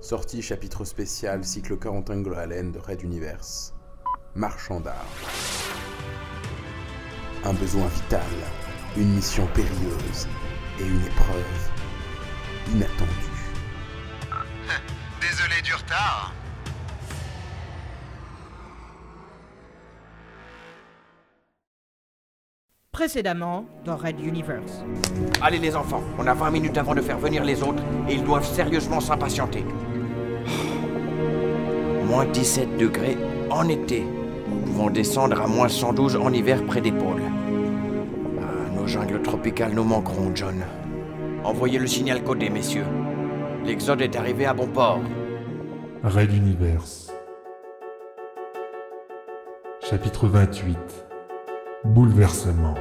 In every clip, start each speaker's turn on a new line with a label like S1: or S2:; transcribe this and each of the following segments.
S1: Sortie chapitre spécial cycle Corentin Allen de Red Universe. Marchand d'art. Un besoin vital, une mission périlleuse et une épreuve inattendue.
S2: Désolé du retard.
S3: Précédemment dans Red Universe.
S4: Allez les enfants, on a 20 minutes avant de faire venir les autres et ils doivent sérieusement s'impatienter. Moins 17 degrés en été, pouvant descendre à moins 112 en hiver près des pôles. Ah, nos jungles tropicales nous manqueront, John. Envoyez le signal codé, messieurs. L'exode est arrivé à bon port.
S5: Raid Universe. Chapitre 28. Bouleversement.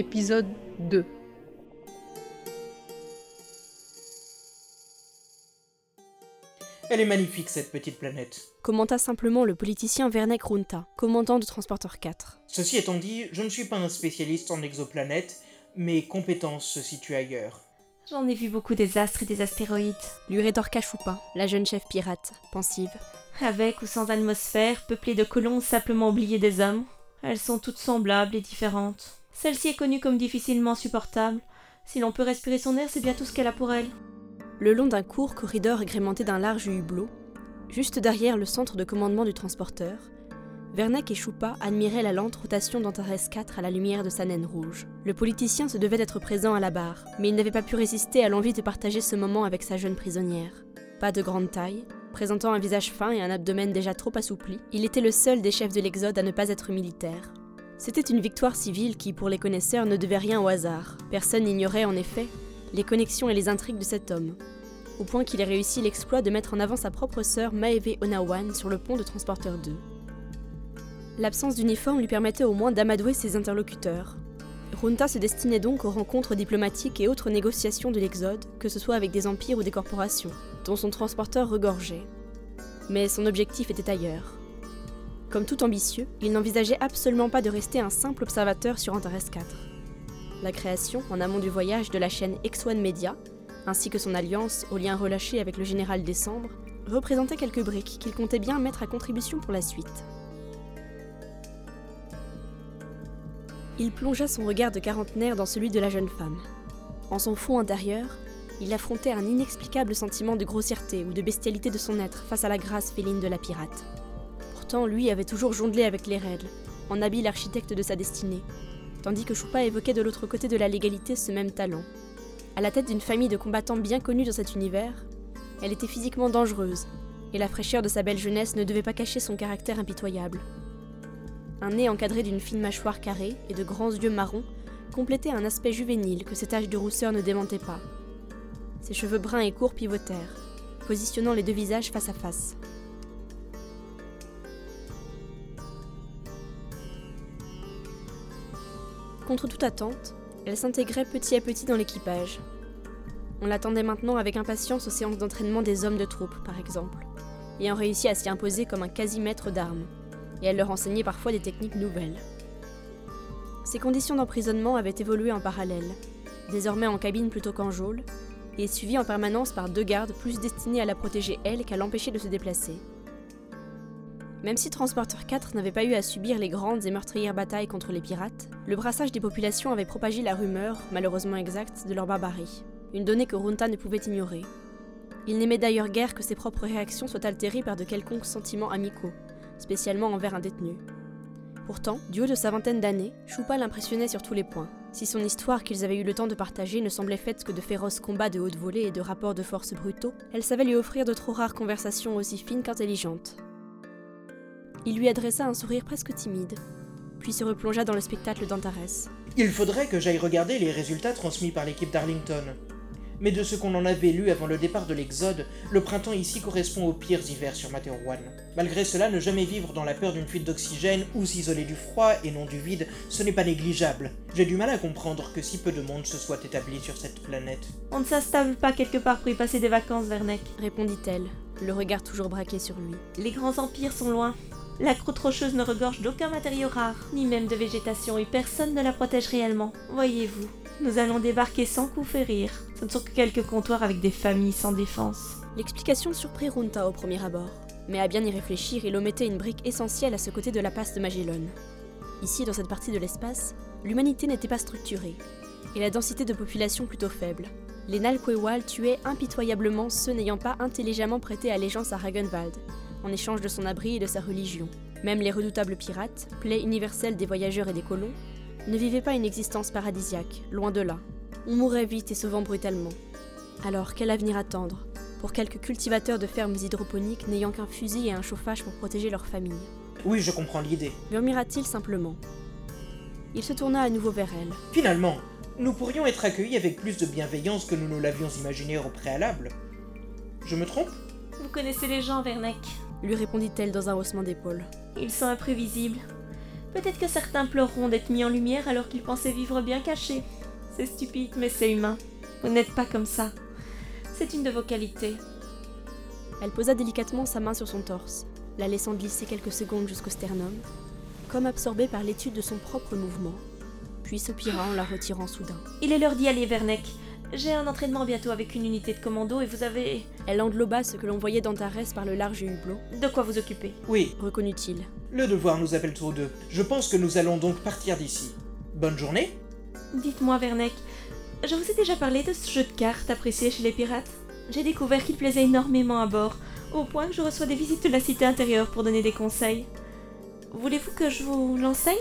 S6: Épisode 2
S3: Elle est magnifique cette petite planète.
S7: commenta simplement le politicien Vernek Runta, commandant de Transporteur 4.
S3: Ceci étant dit, je ne suis pas un spécialiste en exoplanètes, mes compétences se situent ailleurs.
S8: J'en ai vu beaucoup des astres et des astéroïdes,
S7: Lui rétorqua Choupa, la jeune chef pirate, pensive.
S8: avec ou sans atmosphère, peuplées de colons simplement oubliés des hommes. Elles sont toutes semblables et différentes. Celle-ci est connue comme difficilement supportable. Si l'on peut respirer son air, c'est bien tout ce qu'elle a pour elle.
S7: Le long d'un court corridor agrémenté d'un large hublot, juste derrière le centre de commandement du transporteur, Vernek et Choupa admiraient la lente rotation d'Antares 4 à la lumière de sa naine rouge. Le politicien se devait d'être présent à la barre, mais il n'avait pas pu résister à l'envie de partager ce moment avec sa jeune prisonnière. Pas de grande taille, présentant un visage fin et un abdomen déjà trop assoupli, il était le seul des chefs de l'Exode à ne pas être militaire. C'était une victoire civile qui, pour les connaisseurs, ne devait rien au hasard. Personne n'ignorait, en effet, les connexions et les intrigues de cet homme, au point qu'il ait réussi l'exploit de mettre en avant sa propre sœur Maeve Onawan sur le pont de Transporteur 2. L'absence d'uniforme lui permettait au moins d'amadouer ses interlocuteurs. Runta se destinait donc aux rencontres diplomatiques et autres négociations de l'Exode, que ce soit avec des empires ou des corporations, dont son transporteur regorgeait. Mais son objectif était ailleurs. Comme tout ambitieux, il n'envisageait absolument pas de rester un simple observateur sur Antares 4. La création, en amont du voyage, de la chaîne X1 Media, ainsi que son alliance aux liens relâchés avec le général Décembre, représentait quelques briques qu'il comptait bien mettre à contribution pour la suite. Il plongea son regard de quarantenaire dans celui de la jeune femme. En son fond intérieur, il affrontait un inexplicable sentiment de grossièreté ou de bestialité de son être face à la grâce féline de la pirate. Lui avait toujours jonglé avec les règles, en habile architecte de sa destinée, tandis que Choupa évoquait de l'autre côté de la légalité ce même talent. À la tête d'une famille de combattants bien connus dans cet univers, elle était physiquement dangereuse, et la fraîcheur de sa belle jeunesse ne devait pas cacher son caractère impitoyable. Un nez encadré d'une fine mâchoire carrée et de grands yeux marrons complétait un aspect juvénile que ses taches de rousseur ne démentaient pas. Ses cheveux bruns et courts pivotèrent, positionnant les deux visages face à face. Contre toute attente, elle s'intégrait petit à petit dans l'équipage. On l'attendait maintenant avec impatience aux séances d'entraînement des hommes de troupe, par exemple, ayant réussi à s'y imposer comme un quasi-maître d'armes, et elle leur enseignait parfois des techniques nouvelles. Ses conditions d'emprisonnement avaient évolué en parallèle, désormais en cabine plutôt qu'en geôle, et suivies en permanence par deux gardes plus destinés à la protéger elle qu'à l'empêcher de se déplacer. Même si Transporteur 4 n'avait pas eu à subir les grandes et meurtrières batailles contre les pirates, le brassage des populations avait propagé la rumeur, malheureusement exacte, de leur barbarie. Une donnée que Runta ne pouvait ignorer. Il n'aimait d'ailleurs guère que ses propres réactions soient altérées par de quelconques sentiments amicaux, spécialement envers un détenu. Pourtant, du haut de sa vingtaine d'années, Choupa l'impressionnait sur tous les points. Si son histoire qu'ils avaient eu le temps de partager ne semblait faite que de féroces combats de haute volée et de rapports de force brutaux, elle savait lui offrir de trop rares conversations aussi fines qu'intelligentes. Il lui adressa un sourire presque timide, puis se replongea dans le spectacle d'Antares.
S3: Il faudrait que j'aille regarder les résultats transmis par l'équipe d'Arlington. mais de ce qu'on en avait lu avant le départ de l'Exode, le printemps ici correspond aux pires hivers sur Materwan. Malgré cela, ne jamais vivre dans la peur d'une fuite d'oxygène ou s'isoler du froid et non du vide, ce n'est pas négligeable. J'ai du mal à comprendre que si peu de monde se soit établi sur cette planète.
S8: On ne s'installe pas quelque part pour y passer des vacances, Vernek.
S7: répondit-elle, le regard toujours braqué sur lui.
S8: Les grands empires sont loin. La croûte rocheuse ne regorge d'aucun matériau rare, ni même de végétation, et personne ne la protège réellement. Voyez-vous, nous allons débarquer sans coup férir. Ce ne sont que quelques comptoirs avec des familles sans défense.
S7: L'explication surprit Runta au premier abord, mais à bien y réfléchir, il omettait une brique essentielle à ce côté de la passe de Magellan. Ici, dans cette partie de l'espace, l'humanité n'était pas structurée, et la densité de population plutôt faible. Les Nalquewal tuaient impitoyablement ceux n'ayant pas intelligemment prêté allégeance à Ragenwald, en échange de son abri et de sa religion. Même les redoutables pirates, plaie universelle des voyageurs et des colons, ne vivaient pas une existence paradisiaque, loin de là. On mourait vite et souvent brutalement. Alors, quel avenir attendre pour quelques cultivateurs de fermes hydroponiques n'ayant qu'un fusil et un chauffage pour protéger leur famille?
S3: Oui, je comprends l'idée.
S7: murmura-t-il simplement. Il se tourna à nouveau vers elle.
S3: Finalement, nous pourrions être accueillis avec plus de bienveillance que nous ne l'avions imaginé au préalable. Je me trompe?
S8: Vous connaissez les gens, Vernek.
S7: Lui répondit-elle dans un haussement d'épaule.
S8: Ils sont imprévisibles. Peut-être que certains pleureront d'être mis en lumière alors qu'ils pensaient vivre bien cachés. C'est stupide, mais c'est humain. Vous n'êtes pas comme ça. C'est une de vos qualités.
S7: Elle posa délicatement sa main sur son torse, la laissant glisser quelques secondes jusqu'au sternum, comme absorbée par l'étude de son propre mouvement, puis soupira en la retirant soudain.
S8: Il est l'heure d'y aller, Vernek. J'ai un entraînement bientôt avec une unité de commando et vous avez
S7: Elle engloba ce que l'on voyait d'Antares par le large hublot,
S8: de quoi vous occuper.
S3: Oui,
S7: reconnut-il.
S3: le devoir nous appelle tous deux. Je pense que nous allons donc partir d'ici. Bonne journée
S8: Dites-moi, Vernek, je vous ai déjà parlé de ce jeu de cartes apprécié chez les pirates J'ai découvert qu'il plaisait énormément à bord, au point que je reçois des visites de la cité intérieure pour donner des conseils. Voulez-vous que je vous l'enseigne?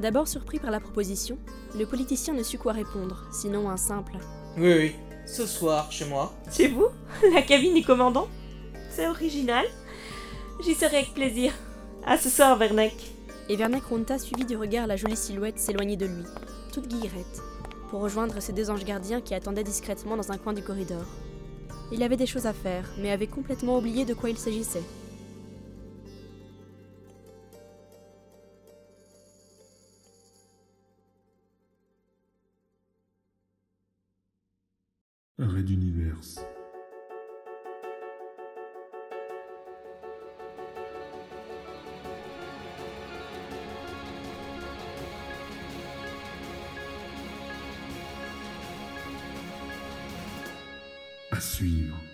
S7: D'abord surpris par la proposition, le politicien ne sut quoi répondre, sinon un simple
S3: Oui, oui. Ce soir, chez moi.
S8: Chez vous La cabine du commandant? C'est original. J'y serai avec plaisir. À ce soir, Vernek.
S7: Et Vernek Runta suivit du regard la jolie silhouette s'éloigner de lui, toute guillerette, pour rejoindre ses deux anges gardiens qui attendaient discrètement dans un coin du corridor. Il avait des choses à faire, mais avait complètement oublié de quoi il s'agissait.
S5: Red Universe. À suivre.